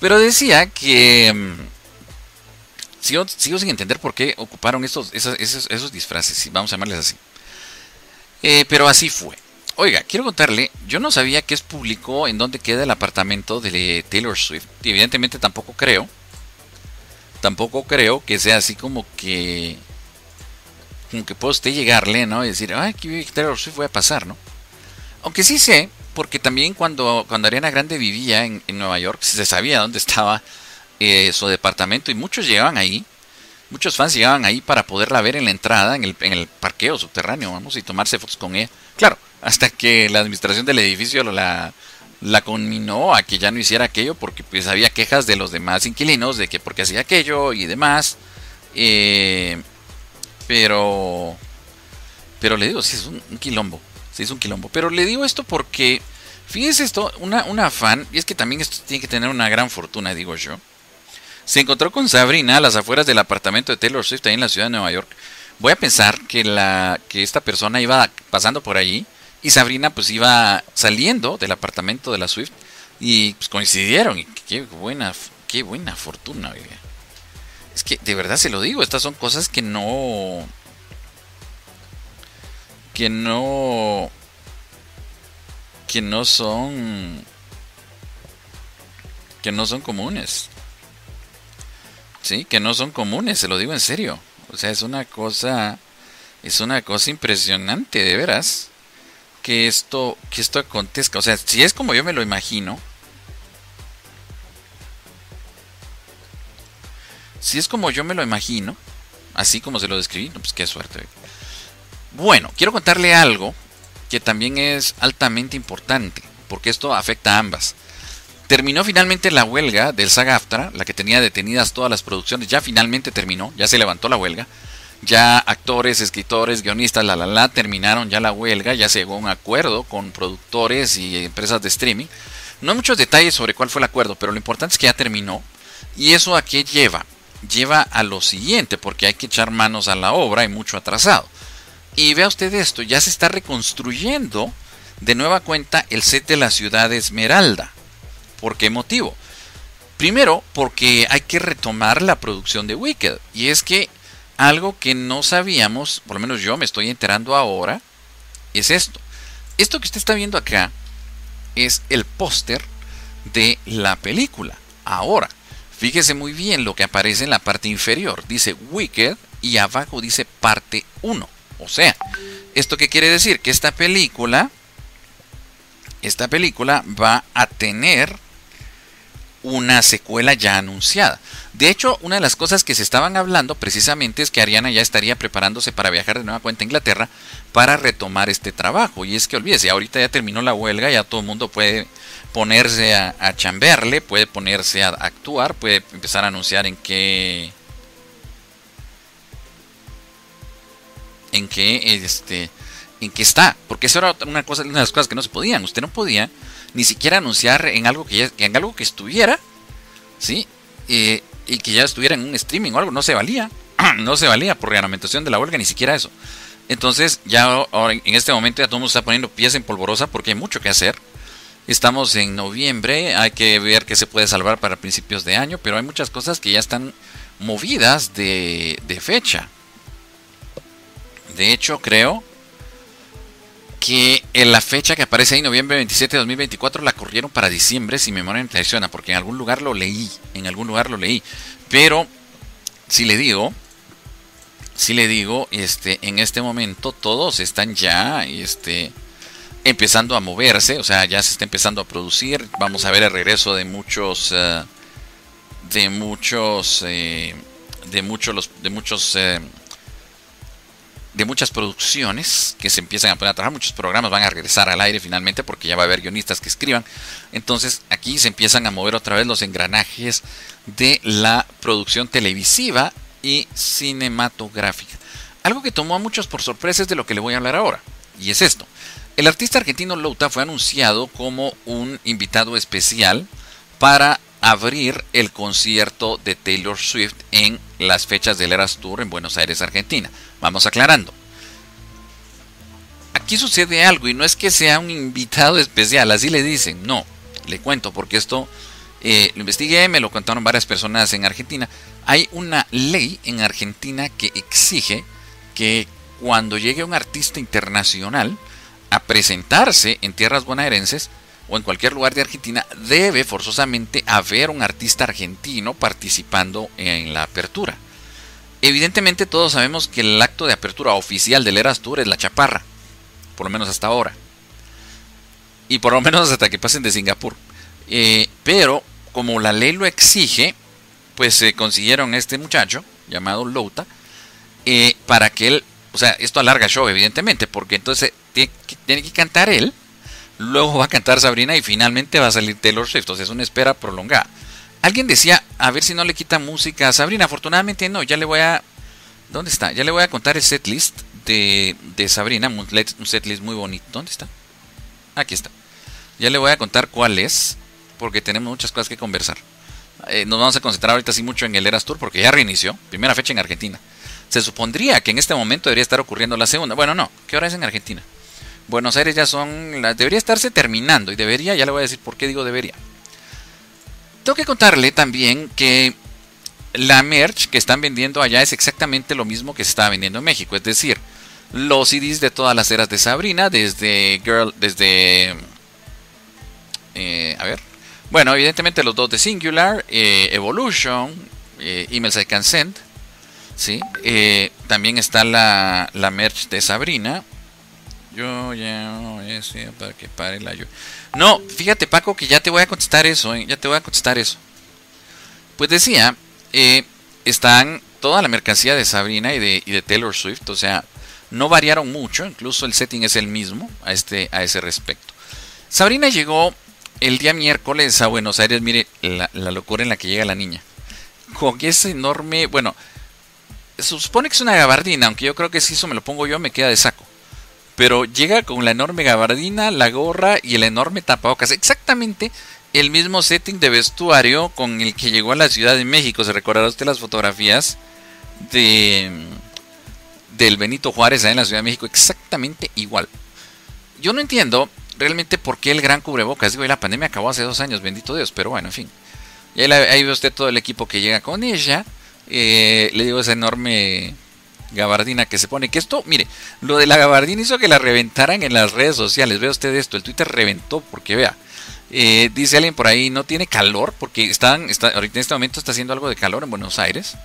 Pero decía que mm, sigo, sin entender por qué ocuparon estos, esos, esos, disfraces, vamos a llamarles así. Eh, pero así fue. Oiga, quiero contarle, yo no sabía que es público en dónde queda el apartamento de Taylor Swift. Y evidentemente tampoco creo. Tampoco creo que sea así como que. Como que pueda usted llegarle, ¿no? Y decir, ay, que Taylor Swift voy a pasar, ¿no? Aunque sí sé, porque también cuando, cuando Ariana Grande vivía en, en Nueva York, se sabía dónde estaba eh, su departamento y muchos llegaban ahí, muchos fans llegaban ahí para poderla ver en la entrada, en el, en el parqueo subterráneo, vamos, y tomarse fotos con ella. Claro, hasta que la administración del edificio la, la conminó a que ya no hiciera aquello porque pues había quejas de los demás inquilinos de que porque hacía aquello y demás. Eh, pero pero le digo, sí es un, quilombo, sí es un quilombo. Pero le digo esto porque, fíjese esto, una, una fan, y es que también esto tiene que tener una gran fortuna, digo yo se encontró con Sabrina a las afueras del apartamento de Taylor Swift ahí en la ciudad de Nueva York. Voy a pensar que, la, que esta persona iba pasando por allí y Sabrina pues iba saliendo del apartamento de la Swift y pues coincidieron. Y qué buena, qué buena fortuna, Es que de verdad se lo digo, estas son cosas que no... Que no... Que no son... Que no son comunes. Sí, que no son comunes, se lo digo en serio. O sea, es una cosa, es una cosa impresionante, de veras, que esto, que esto acontezca. O sea, si es como yo me lo imagino, si es como yo me lo imagino, así como se lo describí, pues qué suerte. Bueno, quiero contarle algo que también es altamente importante, porque esto afecta a ambas. Terminó finalmente la huelga del SAG-AFTRA, la que tenía detenidas todas las producciones, ya finalmente terminó, ya se levantó la huelga. Ya actores, escritores, guionistas, la la la, terminaron ya la huelga, ya se llegó a un acuerdo con productores y empresas de streaming. No hay muchos detalles sobre cuál fue el acuerdo, pero lo importante es que ya terminó. ¿Y eso a qué lleva? lleva a lo siguiente, porque hay que echar manos a la obra, hay mucho atrasado. Y vea usted esto, ya se está reconstruyendo de nueva cuenta el set de la ciudad de Esmeralda. ¿Por qué motivo? Primero, porque hay que retomar la producción de Wicked. Y es que algo que no sabíamos, por lo menos yo me estoy enterando ahora, es esto. Esto que usted está viendo acá es el póster de la película. Ahora, fíjese muy bien lo que aparece en la parte inferior. Dice Wicked y abajo dice parte 1. O sea, ¿esto qué quiere decir? Que esta película, esta película va a tener una secuela ya anunciada. De hecho, una de las cosas que se estaban hablando precisamente es que Ariana ya estaría preparándose para viajar de nueva cuenta a Inglaterra para retomar este trabajo. Y es que olvídese, ahorita ya terminó la huelga, ya todo el mundo puede ponerse a, a puede ponerse a actuar, puede empezar a anunciar en qué en qué este en qué está, porque eso era una cosa una de las cosas que no se podían, usted no podía ni siquiera anunciar en algo que ya, en algo que estuviera, ¿sí? y que ya estuviera en un streaming o algo, no se valía, <clears throat> no se valía por reglamentación de la huelga, ni siquiera eso. Entonces, ya ahora en este momento ya todo el mundo está poniendo pies en polvorosa porque hay mucho que hacer. Estamos en noviembre, hay que ver qué se puede salvar para principios de año, pero hay muchas cosas que ya están movidas de fecha. De hecho, creo que en la fecha que aparece ahí, noviembre 27 de 2024, la corrieron para diciembre, si mi memoria me traiciona, porque en algún lugar lo leí, en algún lugar lo leí. Pero, si le digo, si le digo, este, en este momento todos están ya, este, empezando a moverse, o sea, ya se está empezando a producir. Vamos a ver el regreso de muchos, eh, de muchos, eh, de muchos, de muchos eh, de muchas producciones que se empiezan a poner a trabajar, muchos programas van a regresar al aire finalmente porque ya va a haber guionistas que escriban. Entonces aquí se empiezan a mover otra vez los engranajes de la producción televisiva y cinematográfica. Algo que tomó a muchos por sorpresa es de lo que le voy a hablar ahora, y es esto. El artista argentino Louta fue anunciado como un invitado especial para abrir el concierto de Taylor Swift en las fechas del Eras Tour en Buenos Aires, Argentina. Vamos aclarando. Aquí sucede algo y no es que sea un invitado especial, así le dicen, no, le cuento porque esto eh, lo investigué, me lo contaron varias personas en Argentina. Hay una ley en Argentina que exige que cuando llegue un artista internacional a presentarse en tierras bonaerenses, o en cualquier lugar de Argentina, debe forzosamente haber un artista argentino participando en la apertura. Evidentemente todos sabemos que el acto de apertura oficial del Eras Tour es la chaparra, por lo menos hasta ahora. Y por lo menos hasta que pasen de Singapur. Eh, pero como la ley lo exige, pues se consiguieron este muchacho llamado Louta eh, para que él, o sea, esto alarga show evidentemente, porque entonces tiene que cantar él luego va a cantar Sabrina y finalmente va a salir Taylor Swift. O sea, es una espera prolongada. Alguien decía, a ver si no le quita música a Sabrina. Afortunadamente no, ya le voy a... ¿Dónde está? Ya le voy a contar el setlist de, de Sabrina, un setlist muy bonito. ¿Dónde está? Aquí está. Ya le voy a contar cuál es, porque tenemos muchas cosas que conversar. Eh, nos vamos a concentrar ahorita sí mucho en el Eras Tour, porque ya reinició, primera fecha en Argentina. Se supondría que en este momento debería estar ocurriendo la segunda. Bueno, no, ¿qué hora es en Argentina? Buenos Aires ya son. Debería estarse terminando. Y debería, ya le voy a decir por qué digo debería. Tengo que contarle también que la merch que están vendiendo allá es exactamente lo mismo que se vendiendo en México. Es decir, los CDs de todas las eras de Sabrina, desde Girl, desde. Eh, a ver. Bueno, evidentemente los dos de Singular, eh, Evolution, eh, Emails I Can Send. ¿sí? también está la, la merch de Sabrina. Yo ya ese para que pare la yo. No, fíjate Paco que ya te voy a contestar eso, ¿eh? ya te voy a contestar eso. Pues decía, eh, están toda la mercancía de Sabrina y de, y de Taylor Swift, o sea, no variaron mucho, incluso el setting es el mismo a, este, a ese respecto. Sabrina llegó el día miércoles a Buenos Aires, mire la, la locura en la que llega la niña. Con ese enorme, bueno, se supone que es una gabardina, aunque yo creo que si eso me lo pongo yo me queda de saco pero llega con la enorme gabardina, la gorra y el enorme tapabocas. Exactamente el mismo setting de vestuario con el que llegó a la Ciudad de México. Se recordará usted las fotografías de del Benito Juárez en la Ciudad de México, exactamente igual. Yo no entiendo realmente por qué el gran cubrebocas. Digo, la pandemia acabó hace dos años, bendito Dios, pero bueno, en fin. Y ahí, ve usted todo el equipo que llega con ella. Eh, le digo esa enorme gabardina que se pone. Que esto, mire, lo de la gabardina hizo que la reventaran en las redes sociales. Vea usted esto, el Twitter reventó porque vea. Eh, dice alguien por ahí, no tiene calor porque están, está, ahorita en este momento está haciendo algo de calor en Buenos Aires.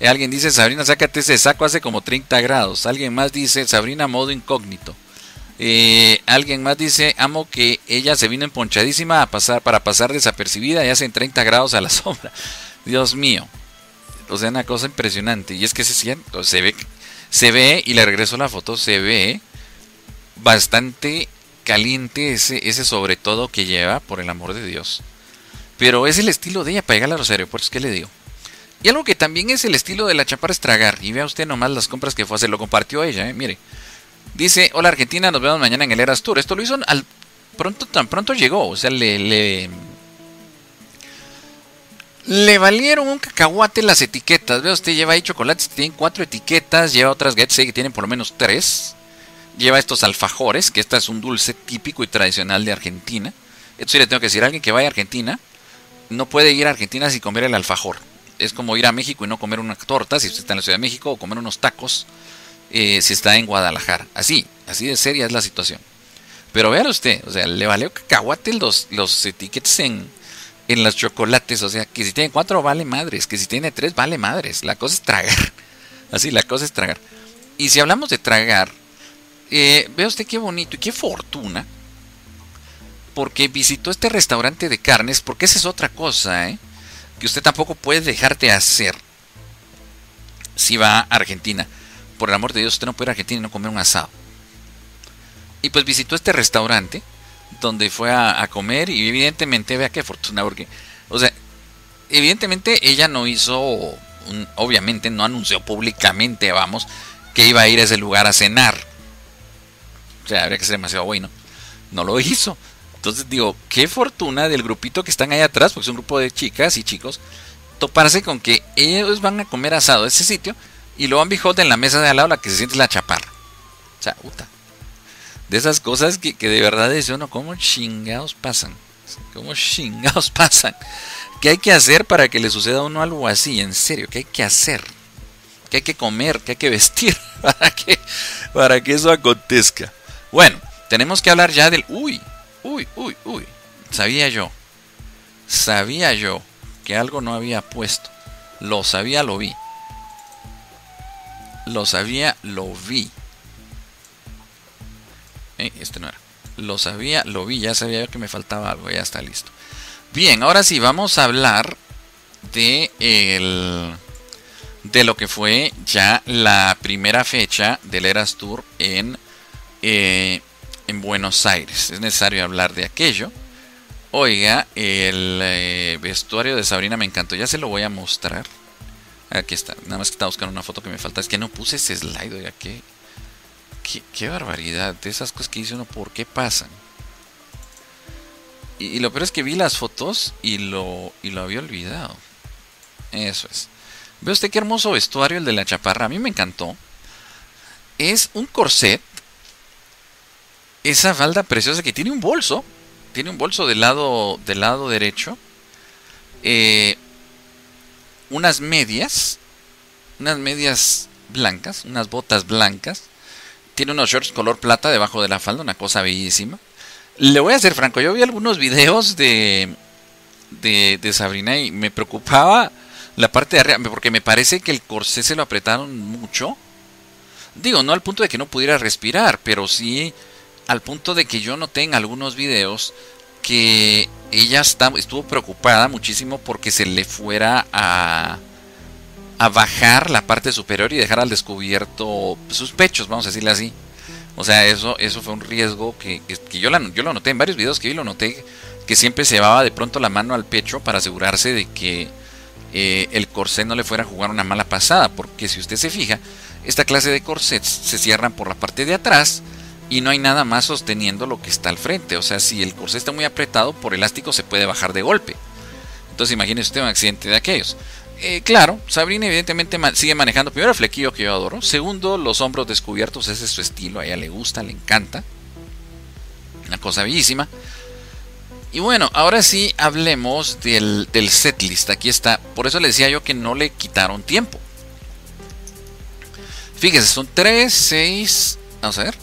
Eh, alguien dice, Sabrina, sácate ese saco, hace como 30 grados. Alguien más dice, Sabrina, modo incógnito. Eh, alguien más dice, amo que ella se vino emponchadísima a pasar, para pasar desapercibida y hacen 30 grados a la <laughs> sombra. Dios mío. O sea, una cosa impresionante. Y es que se siente, se ve, se ve, y le regreso la foto, se ve bastante caliente ese, ese sobre todo que lleva, por el amor de Dios. Pero es el estilo de ella para llegar a los aeropuertos, ¿qué le digo? Y algo que también es el estilo de la chaparra estragar. Y vea usted nomás las compras que fue a hacer, lo compartió ella, ¿eh? mire. Dice, hola Argentina, nos vemos mañana en el Eras Tour. Esto lo hizo al pronto, tan pronto llegó, o sea, le, le valieron un cacahuate las etiquetas. Vea usted, lleva ahí chocolates que tienen cuatro etiquetas, lleva otras galletas que tienen por lo menos tres lleva estos alfajores, que este es un dulce típico y tradicional de Argentina. Esto sí le tengo que decir, alguien que vaya a Argentina no puede ir a Argentina sin comer el alfajor. Es como ir a México y no comer una torta si usted está en la Ciudad de México o comer unos tacos eh, si está en Guadalajara. Así, así de seria es la situación. Pero véalo usted, o sea, le valió cacahuate los, los etiquetes en, en los chocolates. O sea, que si tiene cuatro vale madres, que si tiene tres vale madres. La cosa es tragar. <laughs> Así, la cosa es tragar. Y si hablamos de tragar, eh, vea usted qué bonito y qué fortuna. Porque visitó este restaurante de carnes, porque esa es otra cosa, ¿eh? Que usted tampoco puede dejarte hacer si va a Argentina. Por el amor de Dios, usted no puede ir a Argentina y no comer un asado. Y pues visitó este restaurante donde fue a, comer y evidentemente, vea qué fortuna, porque, o sea, evidentemente ella no hizo, obviamente no anunció públicamente, vamos, que iba a ir a ese lugar a cenar o sea, habría que ser demasiado bueno. No lo hizo. Entonces digo, qué fortuna del grupito que están ahí atrás, porque es un grupo de chicas y chicos, toparse con que ellos van a comer asado a ese sitio y lo van bijote en la mesa de al lado la que se siente la chaparra. O sea, puta. De esas cosas que, de verdad es uno, ¿cómo chingados pasan? ¿Cómo chingados <laughs> pasan? ¿Qué hay que hacer para que le suceda a uno algo así? En serio, ¿qué hay que hacer? ¿Qué hay que comer? ¿Qué hay que vestir <laughs> para que, para que eso acontezca? Bueno, tenemos que hablar ya del... Uy, uy, uy, uy. Sabía yo. Sabía yo que algo no había puesto. Lo sabía, lo vi. Lo sabía, lo vi. Eh, este no era. Lo sabía, lo vi. Ya sabía que me faltaba algo. Ya está listo. Bien, ahora sí, vamos a hablar de el de lo que fue ya la primera fecha del Eras Tour en eh, en Buenos Aires. Es necesario hablar de aquello. Oiga, el eh, vestuario de Sabrina me encantó. Ya se lo voy a mostrar. Aquí está. Nada más que estaba buscando una foto que me falta. Es que no puse ese slide. Oiga, qué, qué, barbaridad. De esas cosas que dice uno, ¿por qué pasan? Y, lo peor es que vi las fotos y lo, y lo había olvidado. Eso es. Ve usted qué hermoso vestuario el de la chaparra. A mí me encantó. Es un corset esa falda preciosa que tiene un bolso. Tiene un bolso del lado, del lado derecho. Eh, unas medias. Unas medias blancas. Unas botas blancas. Tiene unos shorts color plata debajo de la falda. Una cosa bellísima. Le voy a ser franco. Yo vi algunos videos de, de, Sabrina y me preocupaba la parte de arriba. Porque me parece que el corsé se lo apretaron mucho. Digo, no al punto de que no pudiera respirar. Pero sí al punto de que yo noté en algunos videos que ella estuvo preocupada muchísimo porque se le fuera a, a bajar la parte superior y dejar al descubierto sus pechos, vamos a decirle así. O sea, eso, eso fue un riesgo que, yo, yo lo noté en varios videos que vi, lo noté que siempre se llevaba de pronto la mano al pecho para asegurarse de que eh, el corsé no le fuera a jugar una mala pasada, porque si usted se fija, esta clase de corsets se cierran por la parte de atrás y no hay nada más sosteniendo lo que está al frente. O sea, si el corsé está muy apretado, por elástico se puede bajar de golpe. Entonces imagínese usted un accidente de aquellos. Eh, claro, Sabrina evidentemente sigue manejando primero el flequillo que yo adoro. Segundo, los hombros descubiertos, ese es su estilo, a ella le gusta, le encanta. Una cosa bellísima. Y bueno, ahora sí hablemos del, setlist. Aquí está. Por eso le decía yo que no le quitaron tiempo. Fíjese, son 3, 6, vamos a ver.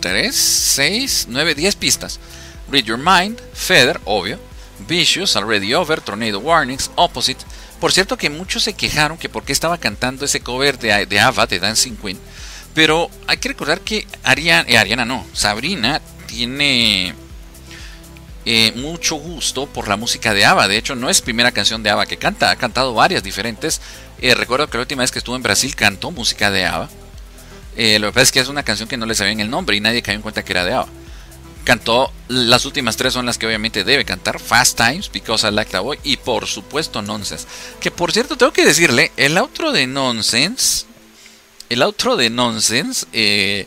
3, 6, 9, 10 pistas. Read Your Mind, Feather, obvio. Vicious, Already Over, Tornado Warnings, Opposite. Por cierto que muchos se quejaron que porque estaba cantando ese cover de, de Ava, de Dancing Queen. Pero hay que recordar que Ariana, eh, Ariana no, Sabrina tiene eh, mucho gusto por la música de Ava. De hecho, no es primera canción de Ava que canta, ha cantado varias diferentes. Eh, recuerdo que la última vez que estuvo en Brasil cantó música de Ava. Eh, lo que pasa es que es una canción que no le sabían el nombre y nadie cayó en cuenta que era de Ava. Cantó, las últimas tres son las que obviamente debe cantar: Fast Times, Because I Like That Boy y por supuesto Nonsense. Que por cierto, tengo que decirle: el outro de Nonsense, el outro de Nonsense, eh,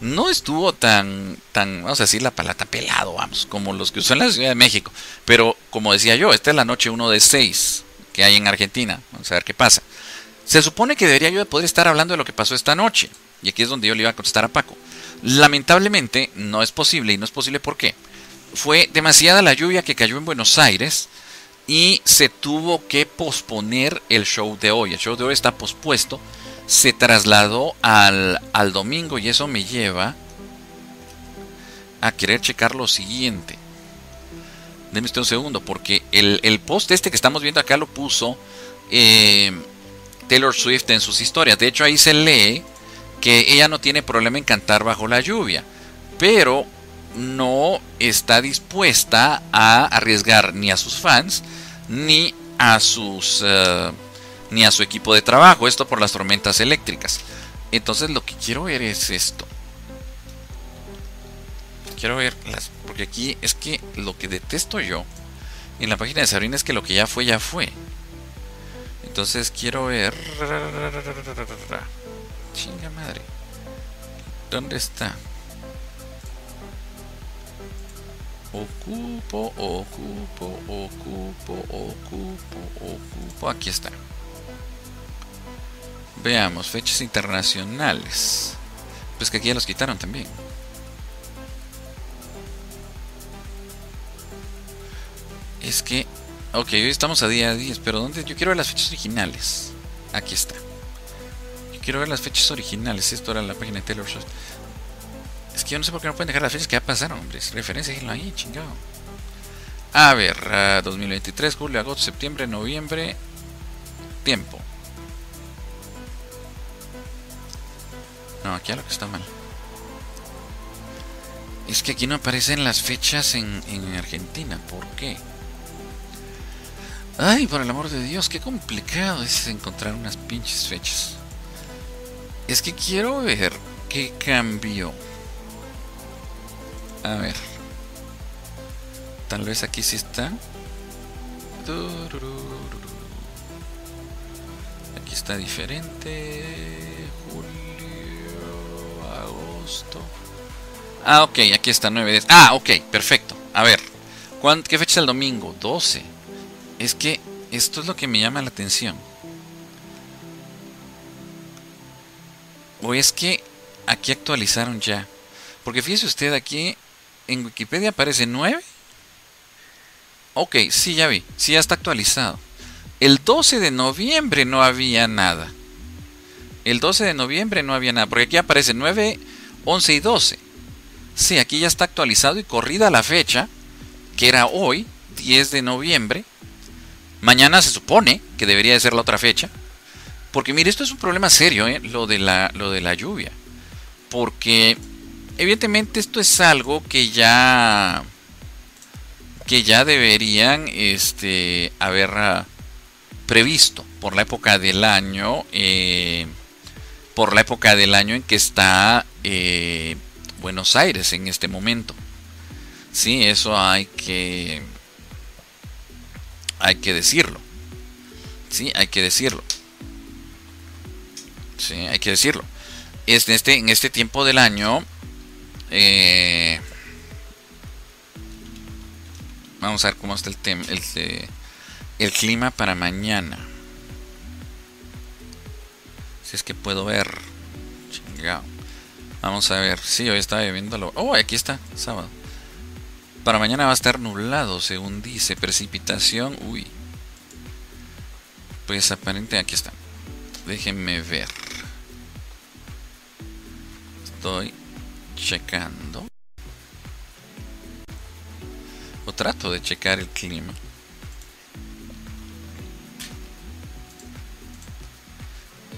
no estuvo tan, tan, vamos a decir la palabra, pelado, vamos, como los que usó en la Ciudad de México. Pero como decía yo, esta es la noche 1 de 6 que hay en Argentina. Vamos a ver qué pasa. Se supone que debería yo poder estar hablando de lo que pasó esta noche. Y aquí es donde yo le iba a contestar a Paco. Lamentablemente no es posible y no es posible ¿por qué? Fue demasiada la lluvia que cayó en Buenos Aires y se tuvo que posponer el show de hoy. El show de hoy está pospuesto. Se trasladó al, al domingo y eso me lleva a querer checar lo siguiente. Denme usted un segundo, porque el, post este que estamos viendo acá lo puso eh, Taylor Swift en sus historias. De hecho, ahí se lee que ella no tiene problema en cantar bajo la lluvia, pero no está dispuesta a arriesgar ni a sus fans ni a sus eh, ni a su equipo de trabajo, esto por las tormentas eléctricas. Entonces lo que quiero ver es esto. Quiero ver las porque aquí es que lo que detesto yo en la página de Sabrina es que lo que ya fue ya fue. Entonces quiero ver Chinga madre. ¿Dónde está? Ocupo, ocupo, ocupo, ocupo, ocupo. Aquí está. Veamos, fechas internacionales. Pues que aquí ya los quitaron también. Es que, ok, hoy estamos a día 10, pero ¿dónde? Yo quiero ver las fechas originales. Aquí está. Quiero ver las fechas originales. Esto era la página de Taylor Swift. Es que yo no sé por qué no pueden dejar las fechas que ya pasaron, hombre. Referencia, ahí, chingado. A ver, 2023, julio, agosto, septiembre, noviembre. Tiempo. No, aquí lo que está mal. Es que aquí no aparecen las fechas en Argentina. ¿Por qué? Ay, por el amor de Dios, qué complicado es encontrar unas pinches fechas. Es que quiero ver qué cambió. A ver. Tal vez aquí sí está. Aquí está diferente. Julio, agosto. Ah, ok, aquí está 9 Ah, ok, perfecto. A ver. ¿Qué fecha es el domingo? 12. Es que esto es lo que me llama la atención. ¿O es que aquí actualizaron ya? Porque fíjese usted aquí en Wikipedia aparece 9. Ok, sí, ya vi. Sí, ya está actualizado. El 12 de noviembre no había nada. El 12 de noviembre no había nada. Porque aquí aparece 9, 11 y 12. Sí, aquí ya está actualizado y corrida la fecha. Que era hoy, 10 de noviembre. Mañana se supone que debería de ser la otra fecha. Porque mire, esto es un problema serio, ¿eh? lo, de la, lo de la lluvia. Porque evidentemente esto es algo que ya que ya deberían este, haber ah, previsto por la época del año eh, por la época del año en que está eh, Buenos Aires en este momento sí eso hay que hay que decirlo sí hay que decirlo Sí, hay que decirlo. Es en, este, en este tiempo del año Eh, vamos a ver cómo está el, tema, el, el clima para mañana. Si es que puedo ver. Chingado. Vamos a ver. Sí, hoy estaba viéndolo. Oh, aquí está, sábado. Para mañana va a estar nublado, según dice. Precipitación. Uy. Pues aparente, aquí está. Déjenme ver. Estoy checando. O trato de checar el clima.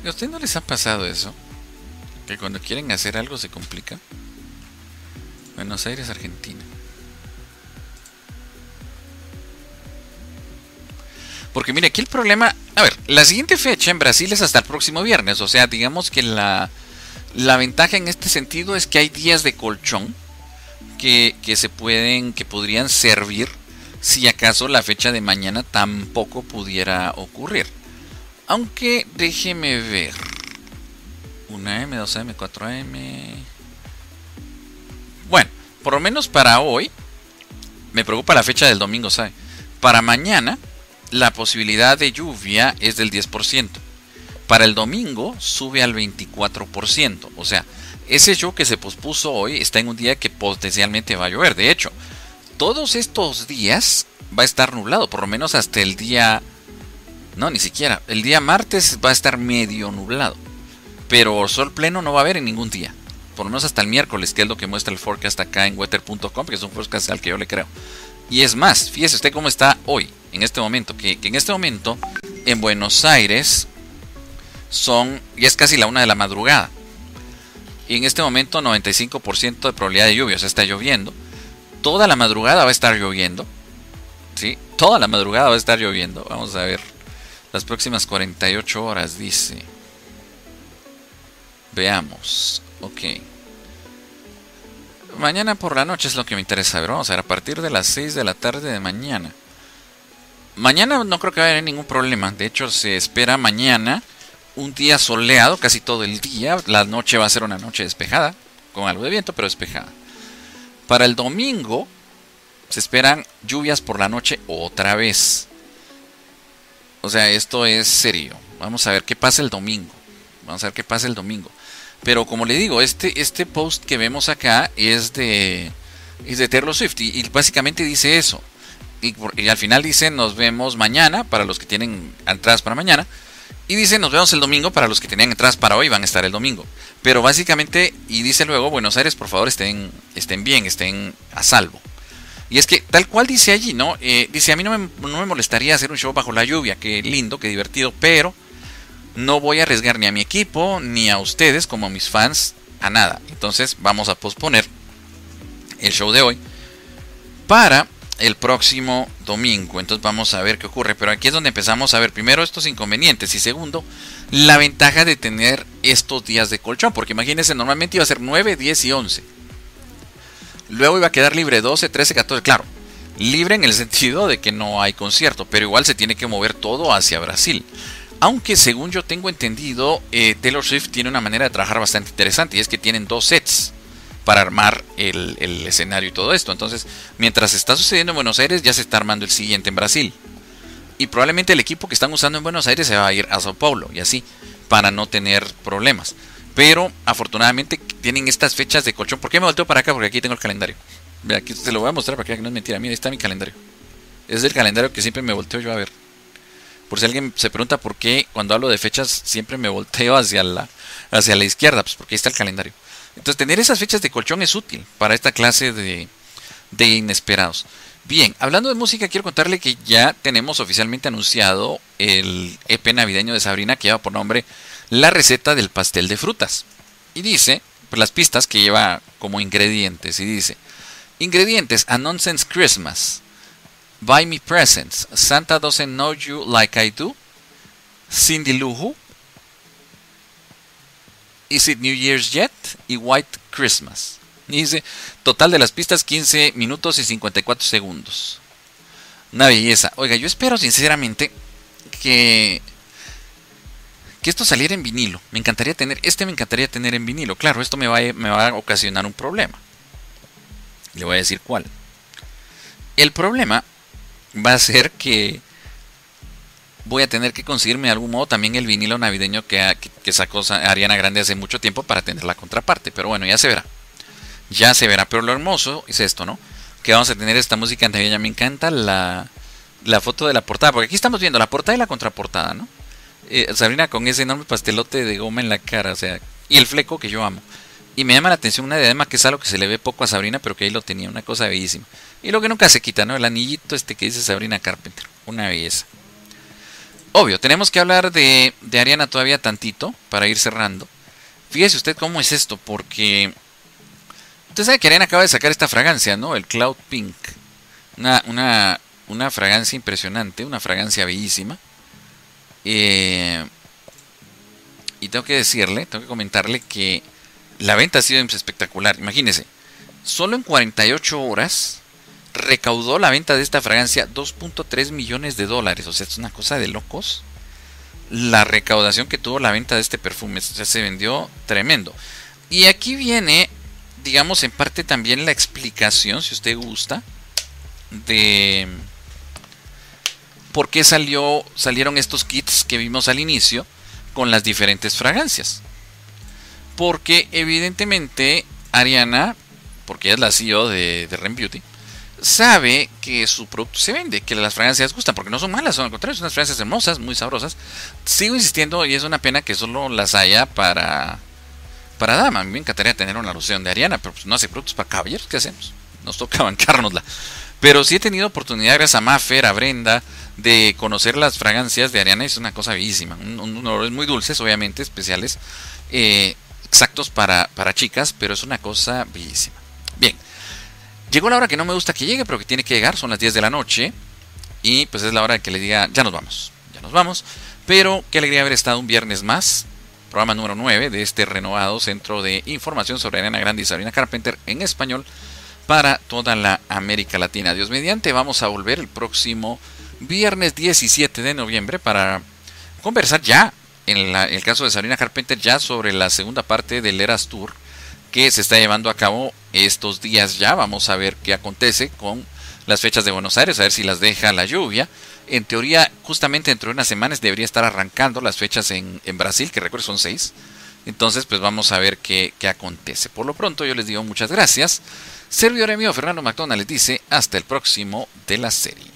¿A usted no les ha pasado eso? Que cuando quieren hacer algo se complica. Buenos Aires, Argentina. Porque mire, aquí el problema... A ver, la siguiente fecha en Brasil es hasta el próximo viernes. O sea, digamos que la, la ventaja en este sentido es que hay días de colchón que, que se pueden, que podrían servir si acaso la fecha de mañana tampoco pudiera ocurrir. Aunque déjeme ver. 1M, 2M, 4M. Bueno, por lo menos para hoy. Me preocupa la fecha del domingo, ¿sabe? Para mañana, la posibilidad de lluvia es del 10%. Para el domingo sube al 24%. O sea, ese show que se pospuso hoy está en un día que potencialmente va a llover. De hecho, todos estos días va a estar nublado, por lo menos hasta el día no, ni siquiera. El día martes va a estar medio nublado. Pero sol pleno no va a haber en ningún día. Por lo menos hasta el miércoles, que es lo que muestra el forecast acá en weather.com, que es un forecast al que yo le creo. Y es más, fíjese usted cómo está hoy, en este momento. Que, en este momento, en Buenos Aires, son. Ya es casi la una de la madrugada. Y en este momento, 95% de probabilidad de lluvia. O sea, está lloviendo. Toda la madrugada va a estar lloviendo. ¿Sí? Toda la madrugada va a estar lloviendo. Vamos a ver las próximas 48 horas, dice. Veamos. Ok. Mañana por la noche es lo que me interesa ver. Vamos a ver, a partir de las 6 de la tarde de mañana. Mañana no creo que vaya a haber ningún problema. De hecho, se espera mañana un día soleado casi todo el día. La noche va a ser una noche despejada, con algo de viento, pero despejada. Para el domingo se esperan lluvias por la noche otra vez. O sea, esto es serio. Vamos a ver qué pasa el domingo. Vamos a ver qué pasa el domingo. Pero como le digo, este, este post que vemos acá es de, es de Taylor Swift y, básicamente dice eso. Y, al final dice nos vemos mañana para los que tienen entradas para mañana. Y dice nos vemos el domingo para los que tenían entradas para hoy van a estar el domingo. Pero básicamente, y dice luego, Buenos Aires, por favor, estén, estén bien, estén a salvo. Y es que tal cual dice allí, ¿no? Eh, dice, a mí no me, no me molestaría hacer un show bajo la lluvia, qué lindo, qué divertido, pero no voy a arriesgar ni a mi equipo, ni a ustedes como a mis fans, a nada. Entonces vamos a posponer el show de hoy para el próximo domingo. Entonces vamos a ver qué ocurre. Pero aquí es donde empezamos a ver primero estos inconvenientes y segundo la ventaja de tener estos días de colchón. Porque imagínense, normalmente iba a ser 9, 10 y 11. Luego iba a quedar libre 12, 13, 14. Claro, libre en el <laughs> sentido de que no hay concierto, pero igual se tiene que mover todo hacia Brasil. Aunque según yo tengo entendido, eh, Taylor Swift tiene una manera de trabajar bastante interesante y es que tienen dos sets para armar el, escenario y todo esto. Entonces, mientras está sucediendo en Buenos Aires, ya se está armando el siguiente en Brasil. Y probablemente el equipo que están usando en Buenos Aires se va a ir a Sao Paulo y así, para no tener problemas. Pero afortunadamente tienen estas fechas de colchón. ¿Por qué me volteo para acá? Porque aquí tengo el calendario. Ve, aquí se lo voy a mostrar para que no es mentira. Mira, ahí está mi calendario. Es el calendario que siempre me volteo yo a ver. Por si alguien se pregunta por qué cuando hablo de fechas siempre me volteo hacia la, hacia la izquierda, pues porque ahí está el calendario. Entonces tener esas fechas de colchón es útil para esta clase de, inesperados. Bien, hablando de música, quiero contarle que ya tenemos oficialmente anunciado el EP navideño de Sabrina que lleva por nombre la receta del pastel de frutas. Y dice, pues las pistas que lleva como ingredientes, y dice, ingredientes, a nonsense Christmas, buy me presents, Santa doesn't know you like I do, Cindy Lou Is it New Year's yet? Y White Christmas. Y dice, total de las pistas 15 minutos y 54 segundos. Una belleza. Oiga, yo espero sinceramente que que esto saliera en vinilo. Me encantaría tener, este me encantaría tener en vinilo. Claro, esto me va, a, me va a ocasionar un problema. Le voy a decir cuál. El problema va a ser que voy a tener que conseguirme de algún modo también el vinilo navideño que, sacó Ariana Grande hace mucho tiempo para tener la contraparte. Pero bueno, ya se verá. Ya se verá. Pero lo hermoso es esto, ¿no? Que vamos a tener esta música navideña. Me encanta la, la foto de la portada. Porque aquí estamos viendo la portada y la contraportada, ¿no? Eh, Sabrina con ese enorme pastelote de goma en la cara. O sea, y el fleco que yo amo. Y me llama la atención una diadema que es algo que se le ve poco a Sabrina, pero que ahí lo tenía, una cosa bellísima. Y lo que nunca se quita, ¿no? El anillito este que dice Sabrina Carpenter. Una belleza. Obvio, tenemos que hablar de, de Ariana todavía tantito para ir cerrando. Fíjese usted cómo es esto, porque usted sabe que Ariana acaba de sacar esta fragancia, ¿no? El Cloud Pink. Una, una, una fragancia impresionante, una fragancia bellísima. Eh, y tengo que decirle, tengo que comentarle que la venta ha sido espectacular. Imagínense, solo en 48 horas recaudó la venta de esta fragancia 2.3 millones de dólares. O sea, es una cosa de locos. La recaudación que tuvo la venta de este perfume. Se vendió tremendo. Y aquí viene, digamos, en parte también la explicación, si usted gusta, de por qué salió, salieron estos kits que vimos al inicio con las diferentes fragancias. Porque evidentemente Ariana, porque es la CEO de, de Ren Beauty, sabe que su producto se vende, que las fragancias gustan, porque no son malas, son al contrario, son unas fragancias hermosas, muy sabrosas. Sigo insistiendo y es una pena que solo las haya para para dama. A mí me encantaría tener una loción de Ariana, pero pues no hace productos para caballeros, ¿qué hacemos? Nos toca <laughs> bancárnosla. Pero sí he tenido oportunidad, gracias a Maffer, a Brenda, de conocer las fragancias de Ariana. Es una cosa bellísima. Un, olores muy dulces, obviamente, especiales. Eh, exactos para, para chicas, pero es una cosa bellísima. Bien, llegó la hora que no me gusta que llegue, pero que tiene que llegar, son las 10 de la noche, y pues es la hora que le diga, ya nos vamos, ya nos vamos, pero qué alegría haber estado un viernes más, programa número 9 de este renovado centro de información sobre Ariana Grande y Sabrina Carpenter en español para toda la América Latina. Dios mediante, vamos a volver el próximo viernes 17 de noviembre para conversar ya en, el caso de Sabrina Carpenter ya sobre la segunda parte del Eras Tour que se está llevando a cabo estos días ya. Vamos a ver qué acontece con las fechas de Buenos Aires, a ver si las deja la lluvia. En teoría, justamente dentro de unas semanas debería estar arrancando las fechas en, Brasil, que recuerdo son seis. Entonces, pues vamos a ver qué, qué acontece. Por lo pronto, yo les digo muchas gracias. Servidor mío, Fernando McDonald les dice hasta el próximo de la serie.